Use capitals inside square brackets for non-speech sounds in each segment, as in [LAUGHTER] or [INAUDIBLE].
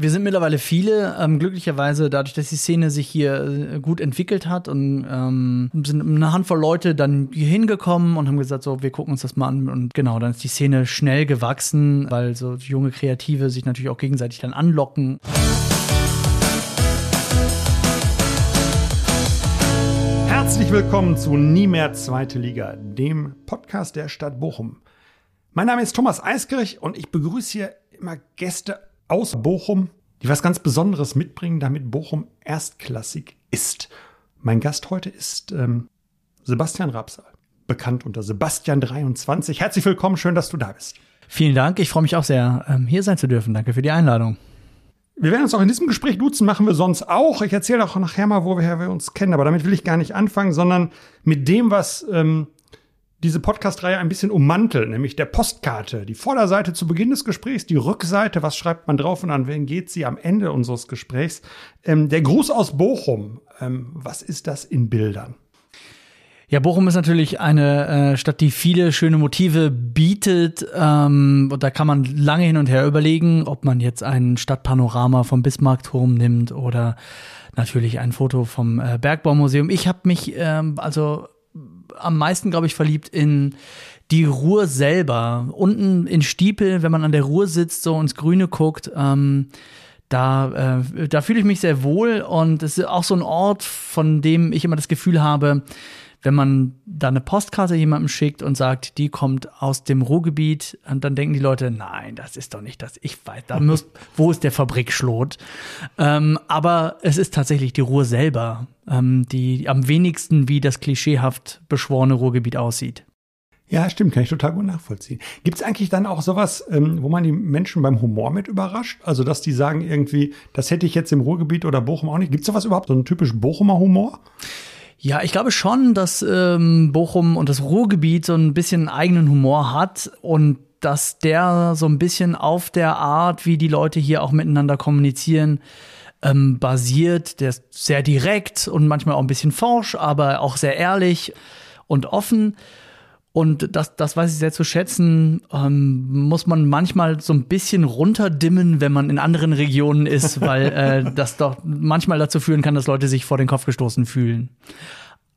Wir sind mittlerweile viele, ähm, glücklicherweise dadurch, dass die Szene sich hier äh, gut entwickelt hat und ähm, sind eine Handvoll Leute dann hier hingekommen und haben gesagt, so, wir gucken uns das mal an und genau, dann ist die Szene schnell gewachsen, weil so junge Kreative sich natürlich auch gegenseitig dann anlocken. Herzlich willkommen zu Nie mehr Zweite Liga, dem Podcast der Stadt Bochum. Mein Name ist Thomas Eiskirch und ich begrüße hier immer Gäste aus Bochum, die was ganz Besonderes mitbringen, damit Bochum erstklassig ist. Mein Gast heute ist ähm, Sebastian Rapsal, bekannt unter Sebastian23. Herzlich willkommen, schön, dass du da bist. Vielen Dank, ich freue mich auch sehr, ähm, hier sein zu dürfen. Danke für die Einladung. Wir werden uns auch in diesem Gespräch duzen, machen wir sonst auch. Ich erzähle auch nachher mal, woher wir uns kennen, aber damit will ich gar nicht anfangen, sondern mit dem, was ähm, diese Podcast-Reihe ein bisschen ummantelt, nämlich der Postkarte. Die Vorderseite zu Beginn des Gesprächs, die Rückseite, was schreibt man drauf und an wen geht sie am Ende unseres Gesprächs. Ähm, der Gruß aus Bochum, ähm, was ist das in Bildern? Ja, Bochum ist natürlich eine äh, Stadt, die viele schöne Motive bietet. Ähm, und da kann man lange hin und her überlegen, ob man jetzt ein Stadtpanorama vom Bismarckturm nimmt oder natürlich ein Foto vom äh, Bergbaumuseum. Ich habe mich ähm, also am meisten, glaube ich, verliebt in die Ruhr selber. Unten in Stiepel, wenn man an der Ruhr sitzt, so ins Grüne guckt, ähm, da, äh, da fühle ich mich sehr wohl und es ist auch so ein Ort, von dem ich immer das Gefühl habe, wenn man da eine Postkarte jemandem schickt und sagt, die kommt aus dem Ruhrgebiet, und dann denken die Leute, nein, das ist doch nicht das. Ich weiß, da muss, [LAUGHS] wo ist der Fabrikschlot? Ähm, aber es ist tatsächlich die Ruhr selber, ähm, die am wenigsten wie das klischeehaft beschworene Ruhrgebiet aussieht. Ja, stimmt, kann ich total gut nachvollziehen. Gibt es eigentlich dann auch sowas, ähm, wo man die Menschen beim Humor mit überrascht? Also, dass die sagen irgendwie, das hätte ich jetzt im Ruhrgebiet oder Bochum auch nicht. Gibt es sowas überhaupt, so einen typischen Bochumer Humor? Ja, ich glaube schon, dass ähm, Bochum und das Ruhrgebiet so ein bisschen eigenen Humor hat und dass der so ein bisschen auf der Art, wie die Leute hier auch miteinander kommunizieren, ähm, basiert. Der ist sehr direkt und manchmal auch ein bisschen forsch, aber auch sehr ehrlich und offen. Und das, das weiß ich sehr zu schätzen, ähm, muss man manchmal so ein bisschen runterdimmen, wenn man in anderen Regionen ist, weil äh, das doch manchmal dazu führen kann, dass Leute sich vor den Kopf gestoßen fühlen.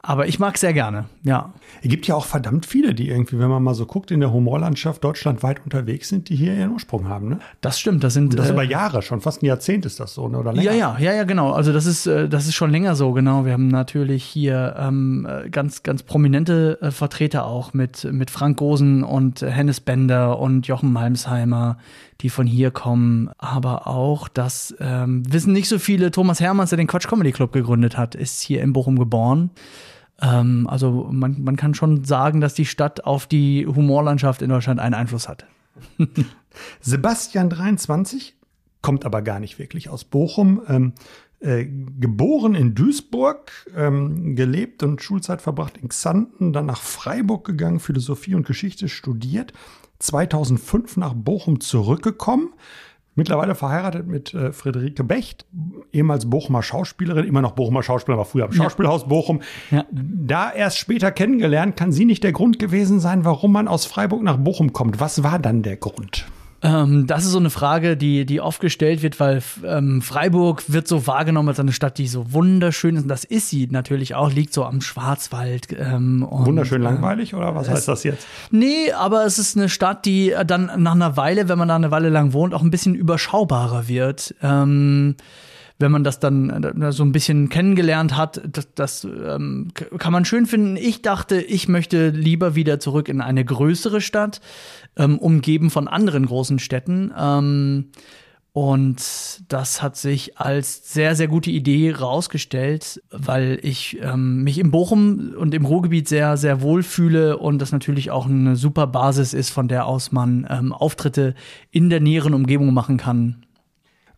Aber ich mag sehr gerne, ja. Es gibt ja auch verdammt viele, die irgendwie, wenn man mal so guckt, in der Humorlandschaft deutschlandweit unterwegs sind, die hier ihren Ursprung haben. Ne? Das stimmt. Das sind Und das äh, über Jahre schon, fast ein Jahrzehnt ist das so, ne? oder länger? Ja, ja, ja, ja, genau. Also das ist, äh, das ist schon länger so, genau. Wir haben natürlich hier ähm, äh, ganz, ganz prominente äh, Vertreter auch mit, mit Frank Gosen und Hennes Bender und Jochen Malmsheimer, die von hier kommen. Aber auch, das ähm, wissen nicht so viele, Thomas Hermanns, der den Quatsch Comedy Club gegründet hat, ist hier in Bochum geboren. Ähm, also man, man kann schon sagen, dass die Stadt auf die Humorlandschaft in Deutschland einen Einfluss hat. [LAUGHS] Sebastian 23 kommt aber gar nicht wirklich aus Bochum. Ähm, äh, geboren in Duisburg, ähm, gelebt und Schulzeit verbracht in Xanten, dann nach Freiburg gegangen, Philosophie und Geschichte studiert, 2005 nach Bochum zurückgekommen, Mittlerweile verheiratet mit äh, Friederike Becht, ehemals Bochumer Schauspielerin, immer noch Bochumer Schauspielerin, war früher am Schauspielhaus Bochum. Ja. Da erst später kennengelernt, kann sie nicht der Grund gewesen sein, warum man aus Freiburg nach Bochum kommt. Was war dann der Grund? Ähm, das ist so eine Frage, die, die oft gestellt wird, weil ähm, Freiburg wird so wahrgenommen als eine Stadt, die so wunderschön ist. Und das ist sie natürlich auch, liegt so am Schwarzwald. Ähm, und, Wunderschön äh, langweilig oder was heißt das jetzt? Nee, aber es ist eine Stadt, die dann nach einer Weile, wenn man da eine Weile lang wohnt, auch ein bisschen überschaubarer wird. Ähm, wenn man das dann äh, so ein bisschen kennengelernt hat, das, das ähm, kann man schön finden. Ich dachte, ich möchte lieber wieder zurück in eine größere Stadt, ähm, umgeben von anderen großen Städten. Ähm, und das hat sich als sehr, sehr gute Idee rausgestellt, weil ich ähm, mich im Bochum und im Ruhrgebiet sehr, sehr wohl fühle und das natürlich auch eine super Basis ist, von der aus man ähm, Auftritte in der näheren Umgebung machen kann.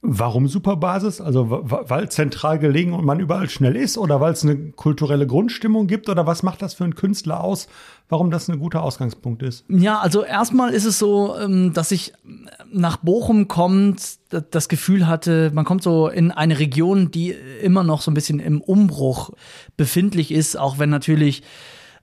Warum Superbasis? Also weil zentral gelegen und man überall schnell ist oder weil es eine kulturelle Grundstimmung gibt oder was macht das für einen Künstler aus, warum das ein guter Ausgangspunkt ist? Ja, also erstmal ist es so, ähm, dass ich nach Bochum kommt, das Gefühl hatte, man kommt so in eine Region, die immer noch so ein bisschen im Umbruch befindlich ist, auch wenn natürlich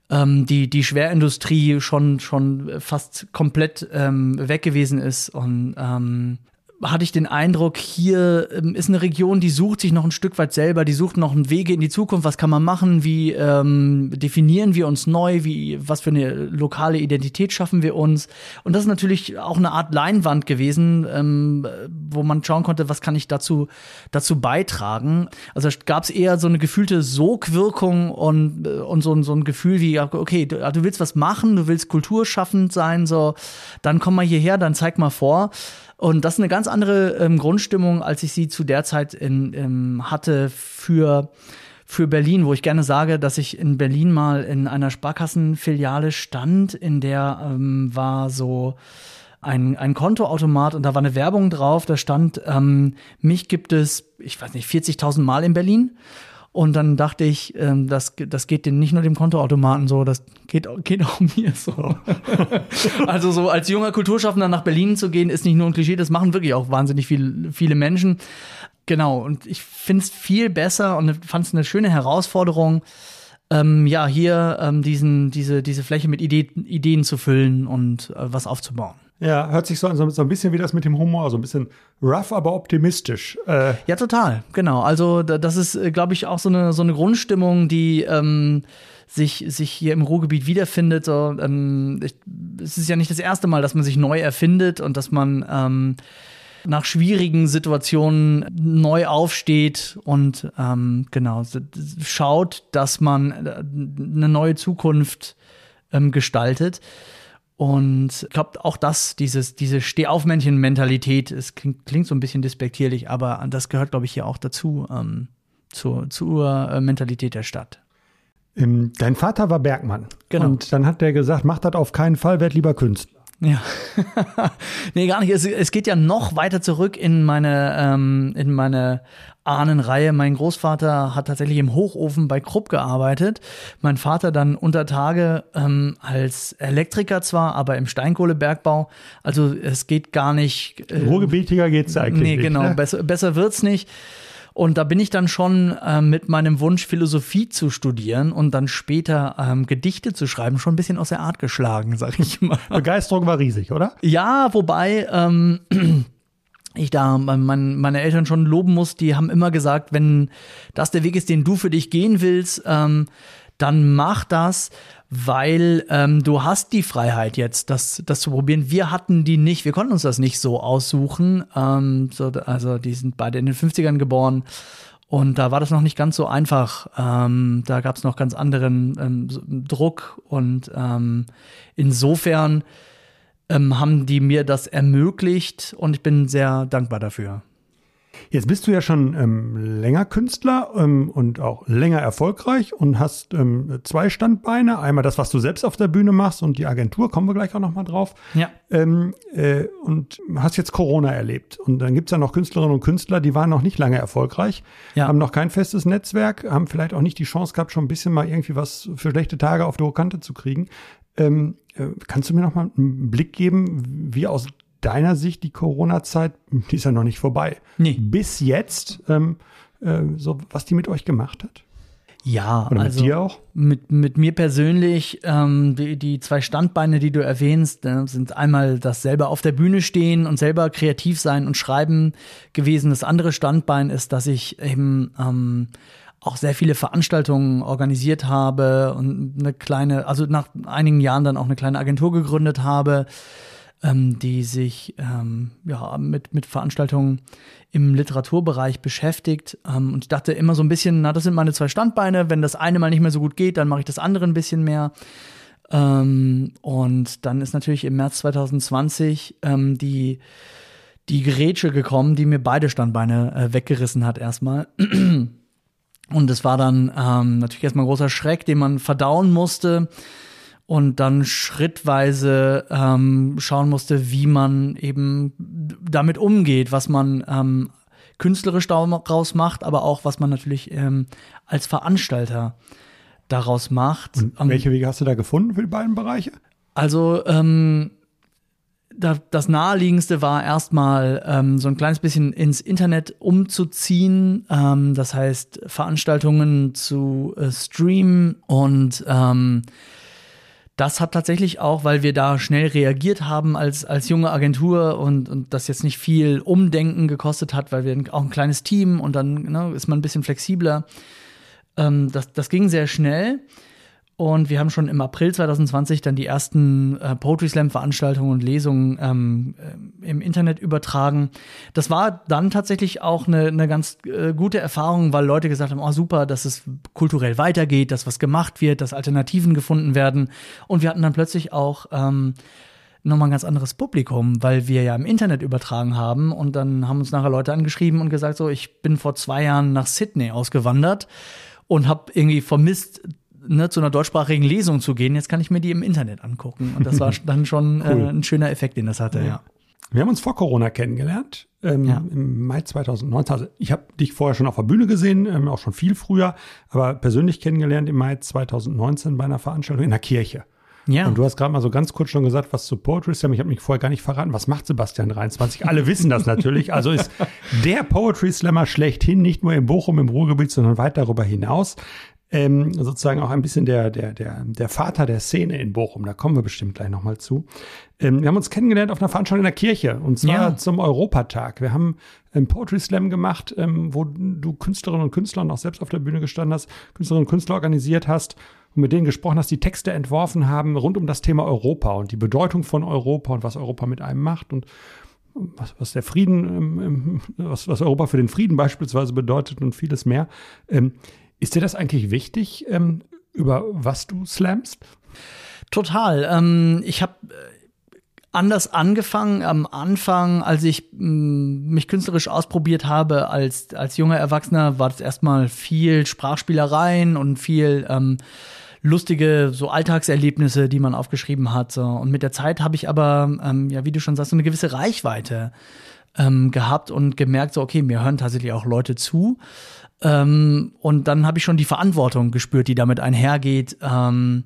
ähm, die, die Schwerindustrie schon, schon fast komplett ähm, weg gewesen ist und ähm, hatte ich den Eindruck, hier ähm, ist eine Region, die sucht sich noch ein Stück weit selber, die sucht noch einen Wege in die Zukunft. Was kann man machen? Wie ähm, definieren wir uns neu? Wie, was für eine lokale Identität schaffen wir uns? Und das ist natürlich auch eine Art Leinwand gewesen, ähm, wo man schauen konnte, was kann ich dazu, dazu beitragen. Also gab es eher so eine gefühlte Sogwirkung und, äh, und so, so ein Gefühl wie, okay, du, du willst was machen, du willst kulturschaffend sein, so, dann komm mal hierher, dann zeig mal vor. Und das ist eine ganz andere ähm, Grundstimmung, als ich sie zu der Zeit in, ähm, hatte für für Berlin, wo ich gerne sage, dass ich in Berlin mal in einer Sparkassenfiliale stand, in der ähm, war so ein, ein Kontoautomat und da war eine Werbung drauf, da stand, ähm, mich gibt es, ich weiß nicht, 40.000 Mal in Berlin und dann dachte ich, ähm, das, das geht nicht nur dem Kontoautomaten so, das geht, geht auch mir so. [LAUGHS] also so als junger Kulturschaffender nach Berlin zu gehen, ist nicht nur ein Klischee, das machen wirklich auch wahnsinnig viel, viele Menschen. Genau, und ich finde es viel besser und fand es eine schöne Herausforderung, ähm, ja, hier ähm, diesen, diese, diese Fläche mit Ideen, Ideen zu füllen und äh, was aufzubauen. Ja, hört sich so an, so ein bisschen wie das mit dem Humor, so ein bisschen rough, aber optimistisch. Äh. Ja, total, genau. Also das ist, äh, glaube ich, auch so eine, so eine Grundstimmung, die ähm, sich, sich hier im Ruhrgebiet wiederfindet. So, ähm, ich, es ist ja nicht das erste Mal, dass man sich neu erfindet und dass man ähm, nach schwierigen Situationen neu aufsteht und ähm, genau schaut, dass man äh, eine neue Zukunft ähm, gestaltet. Und ich glaube, auch das, dieses, diese Stehaufmännchen-Mentalität, es klingt, klingt, so ein bisschen despektierlich, aber das gehört, glaube ich, hier auch dazu, ähm, zur, zur äh, Mentalität der Stadt. Ähm, dein Vater war Bergmann. Genau. Und dann hat der gesagt, mach das auf keinen Fall, werd lieber Künstler. Ja. [LAUGHS] nee, gar nicht. Es, es, geht ja noch weiter zurück in meine, ähm, in meine Ahnenreihe. Mein Großvater hat tatsächlich im Hochofen bei Krupp gearbeitet. Mein Vater dann unter Tage ähm, als Elektriker zwar, aber im Steinkohlebergbau. Also es geht gar nicht. Äh, Ruhrgebietiger geht's eigentlich. Nee, genau. Ne? Besser, besser wird's nicht. Und da bin ich dann schon äh, mit meinem Wunsch, Philosophie zu studieren und dann später ähm, Gedichte zu schreiben, schon ein bisschen aus der Art geschlagen, [LAUGHS] sag ich mal. Begeisterung war riesig, oder? Ja, wobei ähm, [CLEARS THROAT] ich da mein, meine Eltern schon loben muss, die haben immer gesagt, wenn das der Weg ist, den du für dich gehen willst, ähm, dann mach das, weil ähm, du hast die Freiheit jetzt, das, das zu probieren. Wir hatten die nicht, wir konnten uns das nicht so aussuchen. Ähm, so, also die sind beide in den 50ern geboren und da war das noch nicht ganz so einfach. Ähm, da gab es noch ganz anderen ähm, Druck und ähm, insofern ähm, haben die mir das ermöglicht und ich bin sehr dankbar dafür. Jetzt bist du ja schon ähm, länger Künstler ähm, und auch länger erfolgreich und hast ähm, zwei Standbeine. Einmal das, was du selbst auf der Bühne machst und die Agentur, kommen wir gleich auch nochmal drauf. Ja. Ähm, äh, und hast jetzt Corona erlebt. Und dann gibt's ja noch Künstlerinnen und Künstler, die waren noch nicht lange erfolgreich, ja. haben noch kein festes Netzwerk, haben vielleicht auch nicht die Chance gehabt, schon ein bisschen mal irgendwie was für schlechte Tage auf die Kante zu kriegen. Ähm, äh, kannst du mir noch mal einen Blick geben, wie aus deiner Sicht die Corona-Zeit, die ist ja noch nicht vorbei, nee. bis jetzt, ähm, äh, so was die mit euch gemacht hat? Ja, Oder also mit dir auch? Mit, mit mir persönlich, ähm, die, die zwei Standbeine, die du erwähnst, äh, sind einmal das selber auf der Bühne stehen und selber kreativ sein und schreiben gewesen. Das andere Standbein ist, dass ich eben ähm, auch sehr viele Veranstaltungen organisiert habe und eine kleine, also nach einigen Jahren dann auch eine kleine Agentur gegründet habe, ähm, die sich ähm, ja, mit, mit Veranstaltungen im Literaturbereich beschäftigt. Ähm, und ich dachte immer so ein bisschen, na, das sind meine zwei Standbeine. Wenn das eine mal nicht mehr so gut geht, dann mache ich das andere ein bisschen mehr. Ähm, und dann ist natürlich im März 2020 ähm, die die Gerätsche gekommen, die mir beide Standbeine äh, weggerissen hat erstmal. Und es war dann ähm, natürlich erstmal ein großer Schreck, den man verdauen musste und dann schrittweise ähm, schauen musste, wie man eben damit umgeht, was man ähm, künstlerisch daraus macht, aber auch was man natürlich ähm, als Veranstalter daraus macht. Und welche Wege hast du da gefunden für die beiden Bereiche? Also ähm, das naheliegendste war erstmal ähm, so ein kleines bisschen ins Internet umzuziehen, ähm, das heißt Veranstaltungen zu äh, streamen und ähm, das hat tatsächlich auch, weil wir da schnell reagiert haben als, als junge Agentur und, und das jetzt nicht viel Umdenken gekostet hat, weil wir auch ein kleines Team und dann ne, ist man ein bisschen flexibler. Ähm, das, das ging sehr schnell. Und wir haben schon im April 2020 dann die ersten äh, Poetry Slam Veranstaltungen und Lesungen ähm, äh, im Internet übertragen. Das war dann tatsächlich auch eine, eine ganz äh, gute Erfahrung, weil Leute gesagt haben, oh super, dass es kulturell weitergeht, dass was gemacht wird, dass Alternativen gefunden werden. Und wir hatten dann plötzlich auch ähm, nochmal ein ganz anderes Publikum, weil wir ja im Internet übertragen haben und dann haben uns nachher Leute angeschrieben und gesagt, so, ich bin vor zwei Jahren nach Sydney ausgewandert und habe irgendwie vermisst, ne, zu einer deutschsprachigen Lesung zu gehen. Jetzt kann ich mir die im Internet angucken. Und das war [LAUGHS] dann schon äh, cool. äh, ein schöner Effekt, den das hatte, ja. ja. Wir haben uns vor Corona kennengelernt, ähm, ja. im Mai 2019. Also ich habe dich vorher schon auf der Bühne gesehen, ähm, auch schon viel früher, aber persönlich kennengelernt im Mai 2019 bei einer Veranstaltung in der Kirche. Ja. Und du hast gerade mal so ganz kurz schon gesagt, was zu Poetry Slam. Ich habe mich vorher gar nicht verraten. Was macht Sebastian 23? Alle wissen das natürlich. Also ist [LAUGHS] der Poetry Slammer schlechthin, nicht nur in Bochum im Ruhrgebiet, sondern weit darüber hinaus ähm, sozusagen auch ein bisschen der, der, der, der Vater der Szene in Bochum. Da kommen wir bestimmt gleich nochmal zu. Ähm, wir haben uns kennengelernt auf einer Veranstaltung in der Kirche und zwar ja. zum Europatag. Wir haben einen Poetry Slam gemacht, ähm, wo du Künstlerinnen und Künstler und auch selbst auf der Bühne gestanden hast, Künstlerinnen und Künstler organisiert hast und mit denen gesprochen hast, die Texte entworfen haben rund um das Thema Europa und die Bedeutung von Europa und was Europa mit einem macht und was, was der Frieden, was, was Europa für den Frieden beispielsweise bedeutet und vieles mehr. Ähm, ist dir das eigentlich wichtig, ähm, über was du slamst? Total. Ähm, ich habe äh, anders angefangen am Anfang, als ich mh, mm, mich künstlerisch ausprobiert habe als, als junger Erwachsener, war das erstmal viel Sprachspielereien und viel ähm, lustige so Alltagserlebnisse, die man aufgeschrieben hat. So. Und mit der Zeit habe ich aber, ähm, ja, wie du schon sagst, so eine gewisse Reichweite ähm, gehabt und gemerkt, so, okay, mir hören tatsächlich auch Leute zu. Ähm, und dann habe ich schon die Verantwortung gespürt, die damit einhergeht. Ähm,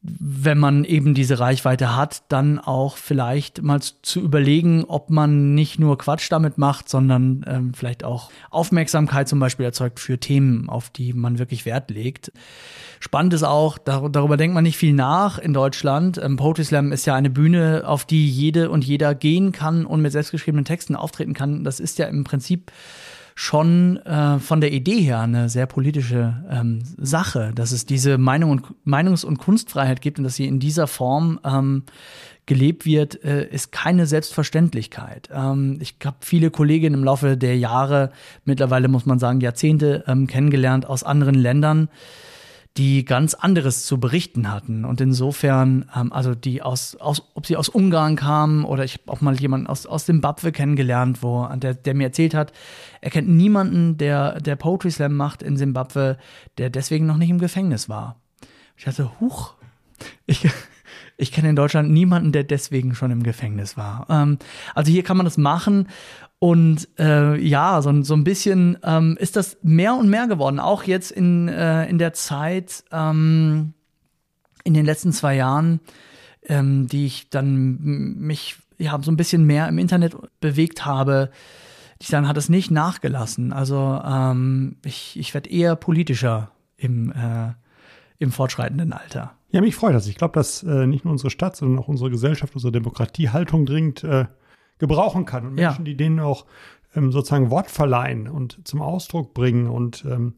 wenn man eben diese Reichweite hat, dann auch vielleicht mal zu überlegen, ob man nicht nur Quatsch damit macht, sondern ähm, vielleicht auch Aufmerksamkeit zum Beispiel erzeugt für Themen, auf die man wirklich Wert legt. Spannend ist auch, dar darüber denkt man nicht viel nach in Deutschland. Ähm, Poetry Slam ist ja eine Bühne, auf die jede und jeder gehen kann und mit selbstgeschriebenen Texten auftreten kann. Das ist ja im Prinzip schon äh, von der Idee her eine sehr politische ähm, Sache, dass es diese Meinung und, Meinungs- und Kunstfreiheit gibt und dass sie in dieser Form ähm, gelebt wird, äh, ist keine Selbstverständlichkeit. Ähm, ich habe viele Kolleginnen im Laufe der Jahre, mittlerweile muss man sagen Jahrzehnte, ähm, kennengelernt aus anderen Ländern, die ganz anderes zu berichten hatten. Und insofern, ähm, also die aus, aus, ob sie aus Ungarn kamen oder ich habe auch mal jemanden aus, aus Zimbabwe kennengelernt, wo, der, der mir erzählt hat, er kennt niemanden, der, der Poetry Slam macht in Zimbabwe, der deswegen noch nicht im Gefängnis war. Ich dachte, huch, ich, ich kenne in Deutschland niemanden, der deswegen schon im Gefängnis war. Ähm, also hier kann man das machen und äh, ja, so, so ein bisschen ähm, ist das mehr und mehr geworden. Auch jetzt in, äh, in der Zeit, ähm, in den letzten zwei Jahren, ähm, die ich dann mich ja so ein bisschen mehr im Internet bewegt habe, dann hat es nicht nachgelassen. Also ähm, ich, ich werde eher politischer im, äh, im fortschreitenden Alter. Ja, mich freut das. Ich glaube, dass äh, nicht nur unsere Stadt, sondern auch unsere Gesellschaft, unsere Demokratiehaltung dringend äh, gebrauchen kann. Und Menschen, ja. die denen auch ähm, sozusagen Wort verleihen und zum Ausdruck bringen und ähm,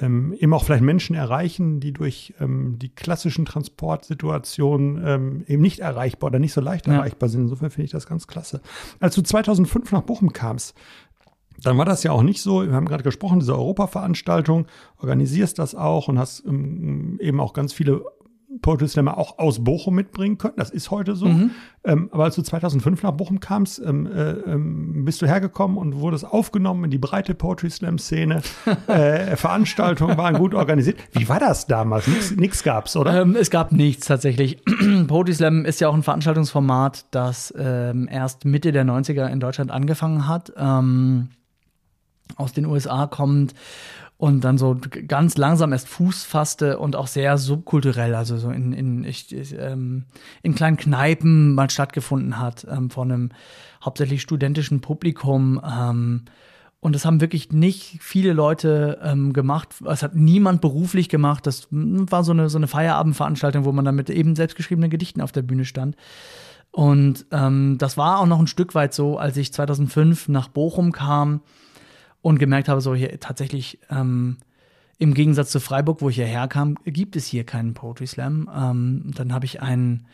ähm, eben auch vielleicht Menschen erreichen, die durch ähm, die klassischen Transportsituationen ähm, eben nicht erreichbar oder nicht so leicht ja. erreichbar sind. Insofern finde ich das ganz klasse. Als du 2005 nach Bochum kamst, dann war das ja auch nicht so. Wir haben gerade gesprochen, diese Europaveranstaltung, organisierst das auch und hast ähm, eben auch ganz viele Poetry Slammer auch aus Bochum mitbringen können. Das ist heute so. Mhm. Ähm, aber als du 2005 nach Bochum kamst, ähm, äh, ähm, bist du hergekommen und wurdest aufgenommen in die breite Poetry Slam Szene. [LAUGHS] äh, Veranstaltungen waren gut organisiert. Wie war das damals? Nichts gab's, oder? Ähm, es gab nichts tatsächlich. [CLEARS THROAT] Poetry Slam ist ja auch ein Veranstaltungsformat, das ähm, erst Mitte der 90er in Deutschland angefangen hat. Ähm, aus den USA kommt und dann so ganz langsam erst Fuß fasste und auch sehr subkulturell, also so in, in, ich, ähm, in kleinen Kneipen mal stattgefunden hat, ähm, von einem hauptsächlich studentischen Publikum. Ähm, Und das haben wirklich nicht viele Leute ähm, gemacht. Es hat niemand beruflich gemacht. Das war so eine, so eine Feierabendveranstaltung, wo man dann mit eben selbstgeschriebenen Gedichten auf der Bühne stand. Und ähm, das war auch noch ein Stück weit so, als ich 2005 nach Bochum kam und gemerkt habe, so hier tatsächlich ähm, im Gegensatz zu Freiburg, wo ich hierher kam, gibt es hier keinen Poetry Slam. Ähm, dann habe ich einen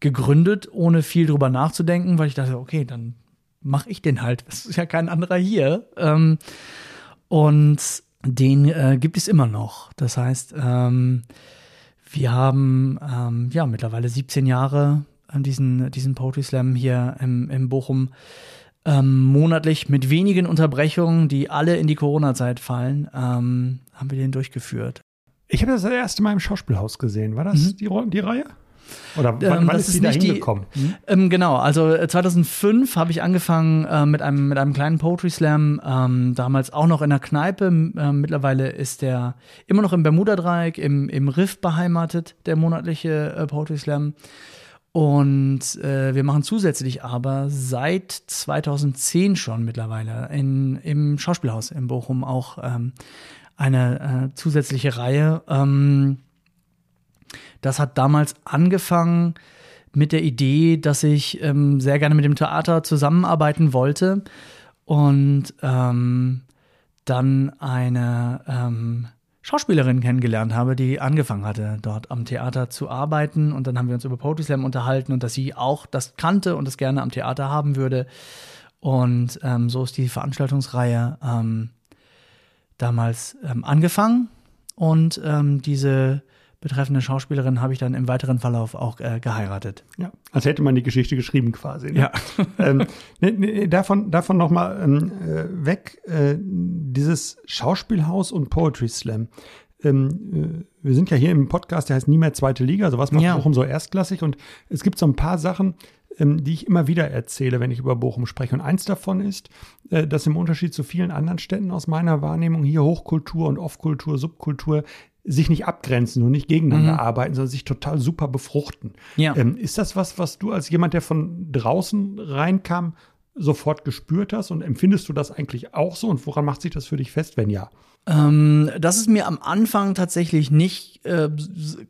gegründet, ohne viel drüber nachzudenken, weil ich dachte, okay, dann mache ich den halt. Es ist ja kein anderer hier. Ähm, und den äh, gibt es immer noch. Das heißt, ähm, wir haben ähm, ja mittlerweile 17 Jahre diesen, diesen Poetry Slam hier im, im Bochum ähm, monatlich mit wenigen Unterbrechungen, die alle in die Corona-Zeit fallen, ähm, haben wir den durchgeführt. Ich habe das, das erste Mal im Schauspielhaus gesehen. War das mhm. die, die Reihe? Oder wann, ähm, wann ist sie da hingekommen? Die, ähm, genau, also 2005 äh, habe ich angefangen äh, mit, einem, mit einem kleinen Poetry Slam, ähm, damals auch noch in der Kneipe. Äh, mittlerweile ist der immer noch im Bermuda-Dreieck, im, im Riff beheimatet, der monatliche äh, Poetry Slam. Und äh, wir machen zusätzlich aber seit 2010 schon mittlerweile in, im Schauspielhaus in Bochum auch ähm, eine äh, zusätzliche Reihe. Ähm, das hat damals angefangen mit der Idee, dass ich ähm, sehr gerne mit dem Theater zusammenarbeiten wollte und ähm, dann eine ähm, Schauspielerin kennengelernt habe, die angefangen hatte, dort am Theater zu arbeiten. Und dann haben wir uns über Poetry Slam unterhalten und dass sie auch das kannte und das gerne am Theater haben würde. Und ähm, so ist die Veranstaltungsreihe ähm, damals ähm, angefangen. Und ähm, diese betreffende Schauspielerin habe ich dann im weiteren Verlauf auch äh, geheiratet. Ja, als hätte man die Geschichte geschrieben quasi. Ne? Ja. [LAUGHS] ähm, ne, ne, davon davon nochmal ähm, äh, weg, äh, dieses Schauspielhaus und Poetry Slam. Ähm, äh, wir sind ja hier im Podcast, der heißt nie mehr zweite Liga, also was macht ja. Bochum so erstklassig und es gibt so ein paar Sachen, ähm, die ich immer wieder erzähle, wenn ich über Bochum spreche. Und eins davon ist, äh, dass im Unterschied zu vielen anderen Städten aus meiner Wahrnehmung hier Hochkultur und Offkultur, Subkultur sich nicht abgrenzen und nicht gegeneinander mhm. arbeiten, sondern sich total super befruchten. Ja. Ähm, ist das was, was du als jemand, der von draußen reinkam, sofort gespürt hast und empfindest du das eigentlich auch so und woran macht sich das für dich fest, wenn ja? Ähm, das ist mir am Anfang tatsächlich nicht äh,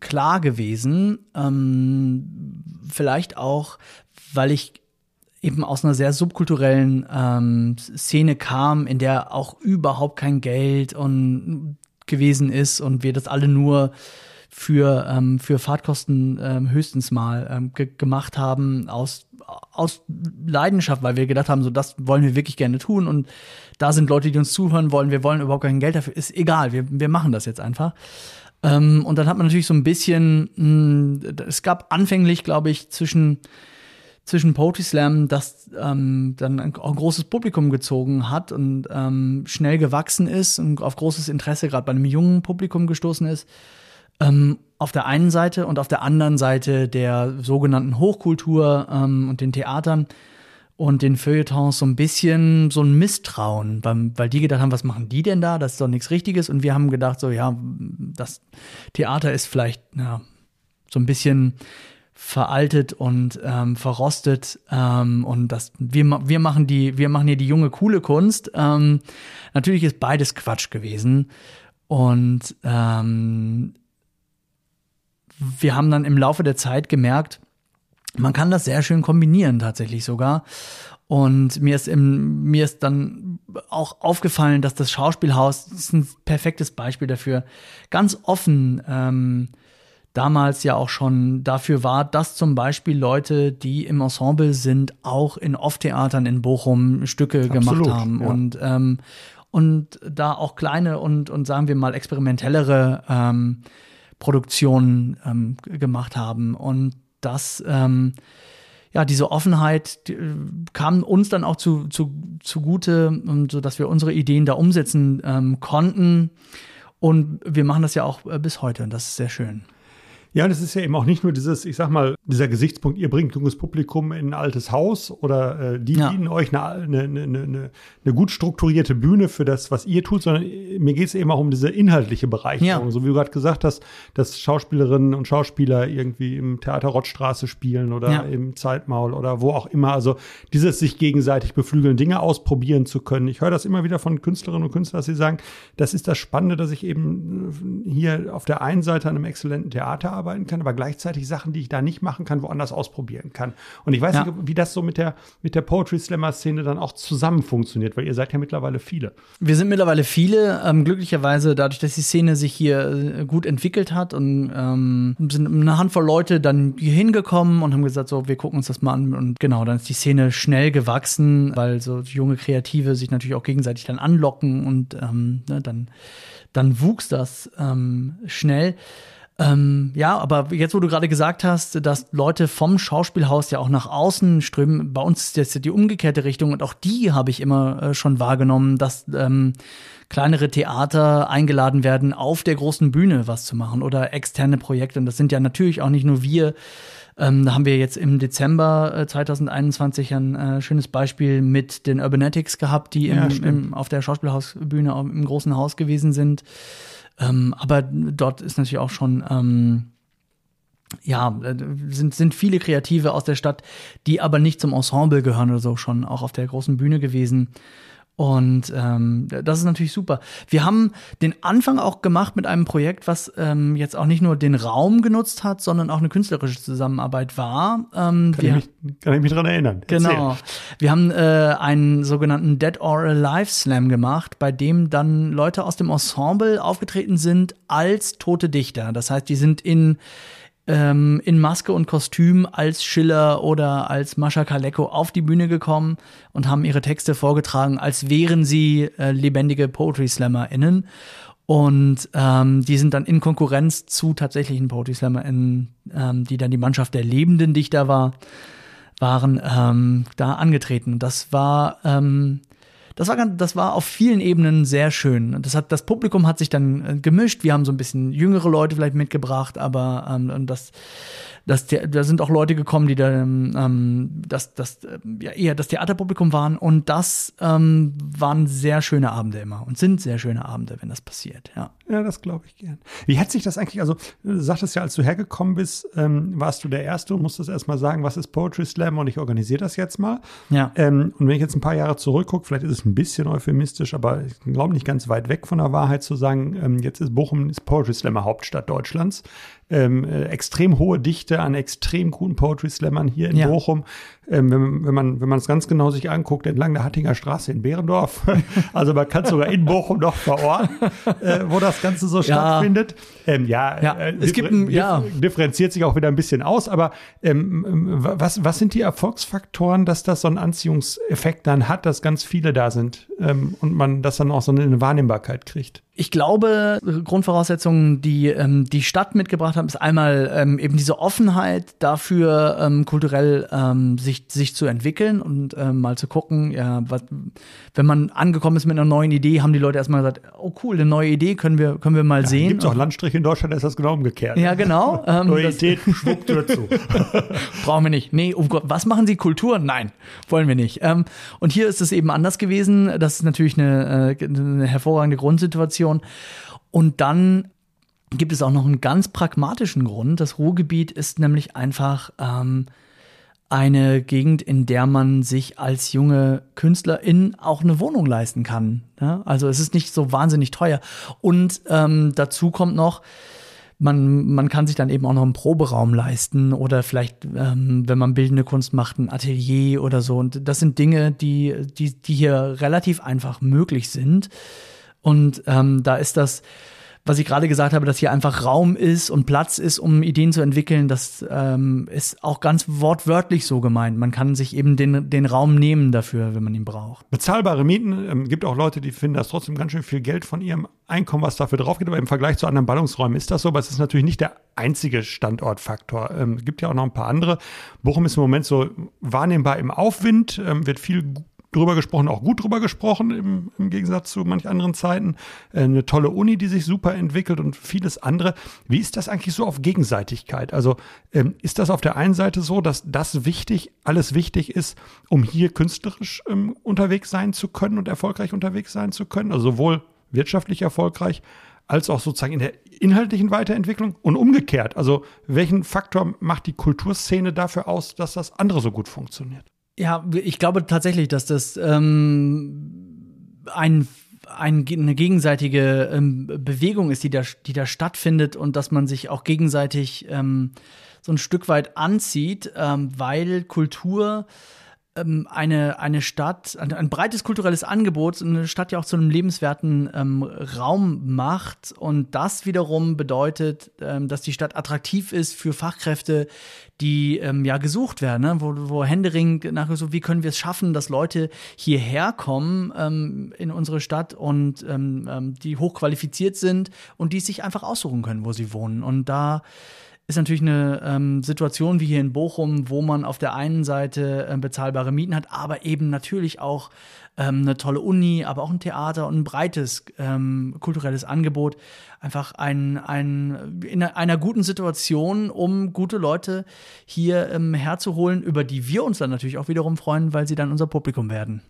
klar gewesen. Ähm, vielleicht auch, weil ich eben aus einer sehr subkulturellen ähm, Szene kam, in der auch überhaupt kein Geld und gewesen ist und wir das alle nur für, ähm, für Fahrtkosten ähm, höchstens mal ähm, ge gemacht haben aus, aus Leidenschaft, weil wir gedacht haben, so das wollen wir wirklich gerne tun und da sind Leute, die uns zuhören wollen, wir wollen überhaupt kein Geld dafür, ist egal, wir, wir machen das jetzt einfach. Ähm, und dann hat man natürlich so ein bisschen, mh, es gab anfänglich, glaube ich, zwischen zwischen Poetry Slam, das ähm, dann ein, ein, großes Publikum gezogen hat und ähm, schnell gewachsen ist und auf großes Interesse gerade bei einem jungen Publikum gestoßen ist. Ähm, auf der einen Seite und auf der anderen Seite der sogenannten Hochkultur ähm, und den Theatern und den Feuilletons so ein bisschen so ein Misstrauen, weil, weil die gedacht haben, was machen die denn da? Das ist doch nichts Richtiges. Und wir haben gedacht, so ja, das Theater ist vielleicht ja, so ein bisschen veraltet und ähm, verrostet ähm, und das wir wir machen die wir machen hier die junge coole Kunst. Ähm, natürlich ist beides Quatsch gewesen und ähm, wir haben dann im Laufe der Zeit gemerkt man kann das sehr schön kombinieren tatsächlich sogar. Und mir ist im, mir ist dann auch aufgefallen dass das Schauspielhaus das ist ein perfektes Beispiel dafür ganz offen ähm, damals ja auch schon dafür war, dass zum Beispiel Leute, die im Ensemble sind, auch in Off-Theatern in Bochum Stücke Absolut, gemacht haben ja. und ähm, und da auch kleine und und sagen wir mal experimentellere ähm, Produktionen ähm, gemacht haben und das ähm, ja, diese Offenheit die, kam uns dann auch zu, zu, zugute, und so dass wir unsere Ideen da umsetzen ähm, konnten. Und wir machen das ja auch äh, bis heute und das ist sehr schön. Ja, das ist ja eben auch nicht nur dieses, ich sag mal, dieser Gesichtspunkt, ihr bringt junges Publikum in ein altes Haus oder äh, die Ja. bieten euch eine, eine, eine, eine, gut strukturierte Bühne für das, was ihr tut, sondern mir geht es eben auch um diese inhaltliche Bereicherung. Ja. So wie du gerade gesagt hast, dass Schauspielerinnen und Schauspieler irgendwie im Theater Rottstraße spielen oder Ja. im Zeitmaul oder wo auch immer. Also dieses sich gegenseitig beflügeln, Dinge ausprobieren zu können. Ich höre das immer wieder von Künstlerinnen und Künstlern, dass sie sagen, das ist das Spannende, dass ich eben äh, hier auf der einen Seite an einem exzellenten Theater arbeiten kann, aber gleichzeitig Sachen, die ich da nicht machen kann, woanders ausprobieren kann. Und ich weiß Ja. nicht, wie das so mit der, mit der Poetry Slammer Szene dann auch zusammen funktioniert, weil ihr seid ja mittlerweile viele. Wir sind mittlerweile viele, ähm, glücklicherweise dadurch, dass die Szene sich hier äh, gut entwickelt hat und ähm, sind eine Handvoll Leute dann hier hingekommen und haben gesagt, so, wir gucken uns das mal an und genau, dann ist die Szene schnell gewachsen, weil so junge Kreative sich natürlich auch gegenseitig dann anlocken und ähm, ne, dann, dann wuchs das ähm, schnell. Ähm, ja, aber jetzt, wo du gerade gesagt hast, dass Leute vom Schauspielhaus ja auch nach außen strömen, bei uns ist jetzt die umgekehrte Richtung und auch die habe ich immer äh, schon wahrgenommen, dass ähm, kleinere Theater eingeladen werden, auf der großen Bühne was zu machen oder externe Projekte. Und das sind ja natürlich auch nicht nur wir. Ähm, da haben wir jetzt im Dezember äh, 2021 ein äh, schönes Beispiel mit den Urbanetics gehabt, die Ja, im, stimmt. im, auf der Schauspielhausbühne au- im großen Haus gewesen sind. Ähm, aber dort ist natürlich auch schon, ähm, ja, äh, sind, sind viele Kreative aus der Stadt, die aber nicht zum Ensemble gehören oder so, schon auch auf der großen Bühne gewesen. Und ähm, das ist natürlich super. Wir haben den Anfang auch gemacht mit einem Projekt, was ähm, jetzt auch nicht nur den Raum genutzt hat, sondern auch eine künstlerische Zusammenarbeit war. Ähm, Kann, wir, ich, mich, kann ich mich dran erinnern. Erzähl. Genau. Wir haben äh, einen sogenannten Dead or Alive Slam gemacht, bei dem dann Leute aus dem Ensemble aufgetreten sind als tote Dichter. Das heißt, die sind in ähm, in Maske und Kostüm als Schiller oder als Mascha Kaleko auf die Bühne gekommen und haben ihre Texte vorgetragen, als wären sie äh, lebendige Poetry SlammerInnen. Und ähm, die sind dann in Konkurrenz zu tatsächlichen Poetry SlammerInnen, ähm, die dann die Mannschaft der lebenden Dichter war waren ähm, da angetreten. Das war ähm, das war ganz, das war auf vielen Ebenen sehr schön. Das hat das Publikum hat sich dann äh, gemischt. Wir haben so ein bisschen jüngere Leute vielleicht mitgebracht, aber ähm, das das da sind auch Leute gekommen, die da ähm, das das äh, ja, eher das Theaterpublikum waren und das ähm, waren sehr schöne Abende immer und sind sehr schöne Abende, wenn das passiert. Ja. Ja, das glaube ich gern. Wie hat sich das eigentlich, also du sagtest ja, als du hergekommen bist, ähm, warst du der Erste und musstest erstmal sagen, was ist Poetry Slam und ich organisiere das jetzt mal. Ja. Ähm, und wenn ich jetzt ein paar Jahre zurückgucke, vielleicht ist es ein bisschen euphemistisch, aber ich glaube nicht ganz weit weg von der Wahrheit zu sagen, ähm, jetzt ist Bochum ist Poetry Slammer Hauptstadt Deutschlands. Ähm, äh, extrem hohe Dichte an extrem guten Poetry Slammern hier in Ja. Bochum. Ähm, wenn, wenn man wenn man es ganz genau sich anguckt, entlang der Hattinger Straße in Behrendorf. [LAUGHS] also man kann sogar in Bochum noch verorten, äh, wo das Ganze so stattfindet. Ähm, ja, Ja, äh, es gibt ein- ja. differenziert sich auch wieder ein bisschen aus, aber ähm, ähm, was, was sind die Erfolgsfaktoren, dass das so einen Anziehungseffekt dann hat, dass ganz viele da sind ähm, und man das dann auch so eine Wahrnehmbarkeit kriegt? Ich glaube, Grundvoraussetzungen, die ähm, die Stadt mitgebracht haben, ist einmal ähm, eben diese Offenheit dafür, ähm, kulturell ähm, sich, sich zu entwickeln und ähm, mal zu gucken, ja, was, wenn man angekommen ist mit einer neuen Idee, haben die Leute erstmal gesagt, oh cool, eine neue Idee, können wir, können wir mal sehen. Gibt es auch Landstriche in Deutschland, da ist das genau umgekehrt. ja, genau. [LAUGHS] Ähm, das Loyalität, Schwupptür zu. [LAUGHS] brauchen wir nicht. Nee, um Gott, was machen Sie? Kultur? Nein, wollen wir nicht. Ähm, und hier ist es eben anders gewesen. Das ist natürlich eine, äh, eine hervorragende Grundsituation. Und dann gibt es auch noch einen ganz pragmatischen Grund. Das Ruhrgebiet ist nämlich einfach ähm, eine Gegend, in der man sich als junge Künstlerin auch eine Wohnung leisten kann. Ja? Also es ist nicht so wahnsinnig teuer. Und ähm, dazu kommt noch, man, man kann sich dann eben auch noch einen Proberaum leisten oder vielleicht, ähm, wenn man bildende Kunst macht, ein Atelier oder so. Und das sind Dinge, die, die, die hier relativ einfach möglich sind. Und ähm, da ist das, was ich gerade gesagt habe, dass hier einfach Raum ist und Platz ist, um Ideen zu entwickeln, das ähm, ist auch ganz wortwörtlich so gemeint. Man kann sich eben den, den Raum nehmen dafür, wenn man ihn braucht. Bezahlbare Mieten, ähm, gibt auch Leute, die finden das trotzdem ganz schön viel Geld von ihrem Einkommen, was dafür drauf geht. Aber im Vergleich zu anderen Ballungsräumen ist das so, aber es ist natürlich nicht der einzige Standortfaktor. Ähm, gibt ja auch noch ein paar andere. Bochum ist im Moment so wahrnehmbar im Aufwind, ähm, wird viel drüber gesprochen, auch gut drüber gesprochen, im, im Gegensatz zu manch anderen Zeiten. Äh, eine tolle Uni, die sich super entwickelt und vieles andere. Wie ist das eigentlich so auf Gegenseitigkeit? Also ähm, ist das auf der einen Seite so, dass das wichtig, alles wichtig ist, um hier künstlerisch ähm, unterwegs sein zu können und erfolgreich unterwegs sein zu können? Also sowohl wirtschaftlich erfolgreich, als auch sozusagen in der inhaltlichen Weiterentwicklung und umgekehrt. Also welchen Faktor macht die Kulturszene dafür aus, dass das andere so gut funktioniert? Ja, ich glaube tatsächlich, dass das ähm, ein, ein, eine gegenseitige ähm, Bewegung ist, die da, die da stattfindet und dass man sich auch gegenseitig ähm, so ein Stück weit anzieht, ähm, weil Kultur ähm, eine, eine Stadt, ein, ein, breites kulturelles Angebot, eine Stadt ja auch zu einem lebenswerten ähm, Raum macht. Und das wiederum bedeutet, ähm, dass die Stadt attraktiv ist für Fachkräfte, die ähm, ja gesucht werden, ne? wo, wo Händering so, wie können wir es schaffen, dass Leute hierher kommen ähm, in unsere Stadt und ähm, die hochqualifiziert sind und die sich einfach aussuchen können, wo sie wohnen. Und da ist natürlich eine ähm, Situation wie hier in Bochum, wo man auf der einen Seite äh, bezahlbare Mieten hat, aber eben natürlich auch ähm, eine tolle Uni, aber auch ein Theater und ein breites ähm, kulturelles Angebot. Einfach ein, ein, in einer guten Situation, um gute Leute hier ähm, herzuholen, über die wir uns dann natürlich auch wiederum freuen, weil sie dann unser Publikum werden.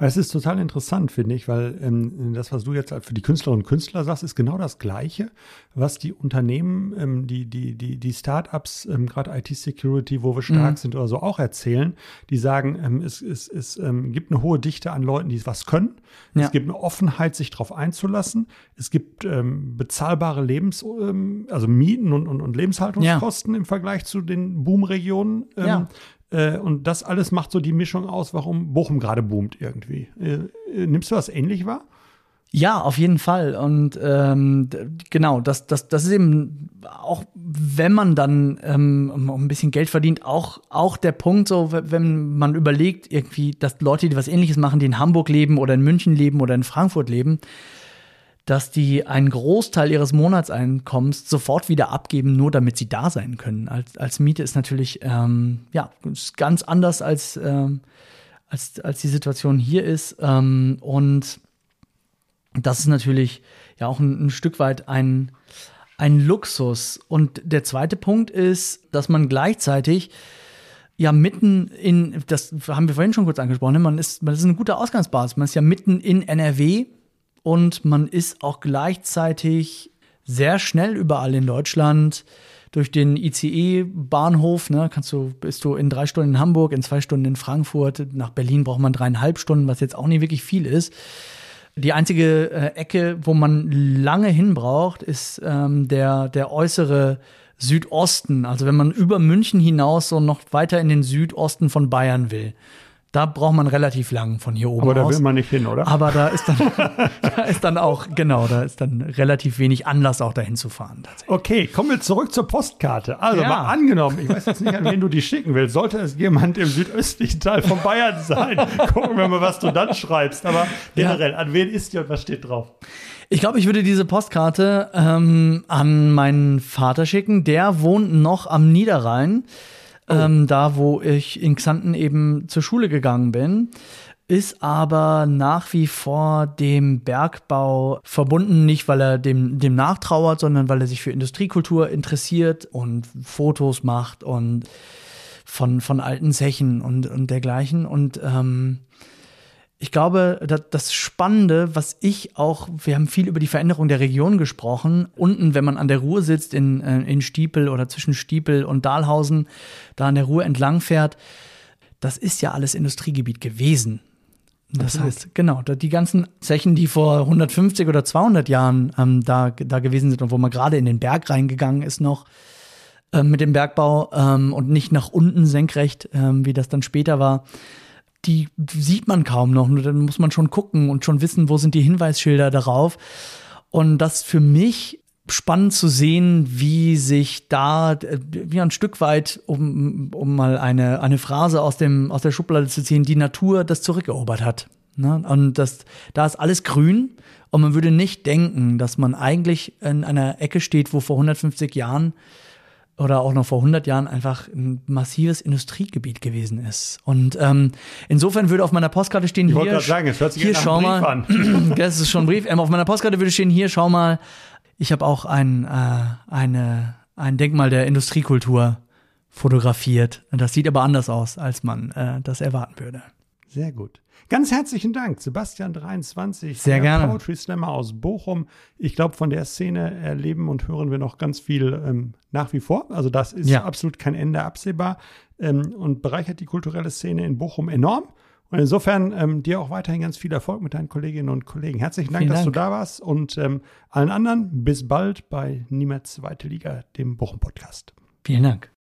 Es ist total interessant, finde ich, weil ähm, das, was du jetzt für die Künstlerinnen und Künstler sagst, ist genau das Gleiche, was die Unternehmen, ähm, die, die, die, die Startups, ähm, gerade IT-Security, wo wir stark mhm. sind oder so, auch erzählen. Die sagen, ähm, es, es, es ähm, gibt eine hohe Dichte an Leuten, die was können. Ja. Es gibt eine Offenheit, sich darauf einzulassen. Es gibt ähm, bezahlbare Lebens-, ähm, also Mieten und, und, und Lebenshaltungskosten ja. im Vergleich zu den Boomregionen. Ähm, ja. Äh, und das alles macht so die Mischung aus, warum Bochum gerade boomt irgendwie. Äh, äh, nimmst du das ähnlich wahr? Ja, auf jeden Fall. Und ähm, genau, das, das, das ist eben auch, wenn man dann ähm, ein bisschen Geld verdient, auch, auch der Punkt, so wenn man überlegt, irgendwie, dass Leute, die was ähnliches machen, die in Hamburg leben oder in München leben oder in Frankfurt leben, dass die einen Großteil ihres Monatseinkommens sofort wieder abgeben, nur damit sie da sein können. Als, als Miete ist natürlich ähm, ja ist ganz anders als, ähm, als, als die Situation hier ist. Ähm, und das ist natürlich ja auch ein, ein Stück weit ein, ein Luxus. Und der zweite Punkt ist, dass man gleichzeitig ja mitten in, das haben wir vorhin schon kurz angesprochen, ne? man ist, man ist eine gute Ausgangsbasis. Man ist ja mitten in NRW, und man ist auch gleichzeitig sehr schnell überall in Deutschland durch den ICE-Bahnhof, ne, kannst du, bist du in drei Stunden in Hamburg, in zwei Stunden in Frankfurt, nach Berlin braucht man dreieinhalb Stunden, was jetzt auch nicht wirklich viel ist. Die einzige äh, Ecke, wo man lange hin braucht, ist ähm, der, der äußere Südosten. Also wenn man über München hinaus so noch weiter in den Südosten von Bayern will. Da braucht man relativ lang von hier oben Aber da aus. will man nicht hin, oder? Aber da ist dann, [LAUGHS] da ist dann auch, genau, da ist dann relativ wenig Anlass, auch dahin zu fahren. Okay, kommen wir zurück zur Postkarte. Also ja. mal angenommen, ich weiß jetzt nicht, an wen du die schicken willst. Sollte es jemand im südöstlichen Teil von Bayern sein, [LAUGHS] gucken wir mal, was du dann schreibst. Aber generell, ja. an wen ist die und was steht drauf? Ich glaube, ich würde diese Postkarte ähm, an meinen Vater schicken. Der wohnt noch am Niederrhein. Oh. ähm, da wo ich in Xanten eben zur Schule gegangen bin ist aber nach wie vor dem Bergbau verbunden, nicht weil er dem, dem nachtrauert, sondern weil er sich für Industriekultur interessiert und Fotos macht und von, von alten Zechen und, und dergleichen. Und ähm, ich glaube, das Spannende, was ich auch, wir haben viel über die Veränderung der Region gesprochen. Unten, wenn man an der Ruhr sitzt, in, äh, in Stiepel oder zwischen Stiepel und Dahlhausen, da an der Ruhr entlang fährt, das ist ja alles Industriegebiet gewesen. Das okay. heißt, genau, die ganzen Zechen, die vor 150 oder 200 Jahren ähm, da, da gewesen sind und wo man gerade in den Berg reingegangen ist noch, äh, mit dem Bergbau ähm, und nicht nach unten senkrecht, ähm, wie das dann später war die sieht man kaum noch. Nur dann muss man schon gucken und schon wissen, wo sind die Hinweisschilder darauf. Und das für mich spannend zu sehen, wie sich da äh, wie ein Stück weit, um, um mal eine, eine Phrase aus, dem, aus der Schublade zu ziehen, die Natur das zurückerobert hat. Ne? Und das, da ist alles grün und man würde nicht denken, dass man eigentlich in einer Ecke steht, wo vor 150 Jahren oder auch noch vor 100 Jahren einfach ein massives Industriegebiet gewesen ist. Und ähm, insofern würde auf meiner Postkarte stehen, Ich hier, gerade sagen, es hört sich hier schau mal, an. [CLEARS THROAT] das ist schon ein Brief, ähm, auf meiner Postkarte würde stehen, hier schau mal, ich habe auch ein, äh, eine, ein Denkmal der Industriekultur fotografiert. Das sieht aber anders aus, als man äh, das erwarten würde. Sehr gut. Ganz herzlichen Dank, Sebastian 23, Sehr der gerne. Poetry Slammer aus Bochum. Ich glaube, von der Szene erleben und hören wir noch ganz viel ähm, nach wie vor. Also das ist Ja. absolut kein Ende absehbar ähm, und bereichert die kulturelle Szene in Bochum enorm. Und insofern ähm, dir auch weiterhin ganz viel Erfolg mit deinen Kolleginnen und Kollegen. Herzlichen Dank, Vielen dass Dank. du da warst und ähm, allen anderen bis bald bei Niemals Zweite Liga, dem Bochum Podcast. Vielen Dank.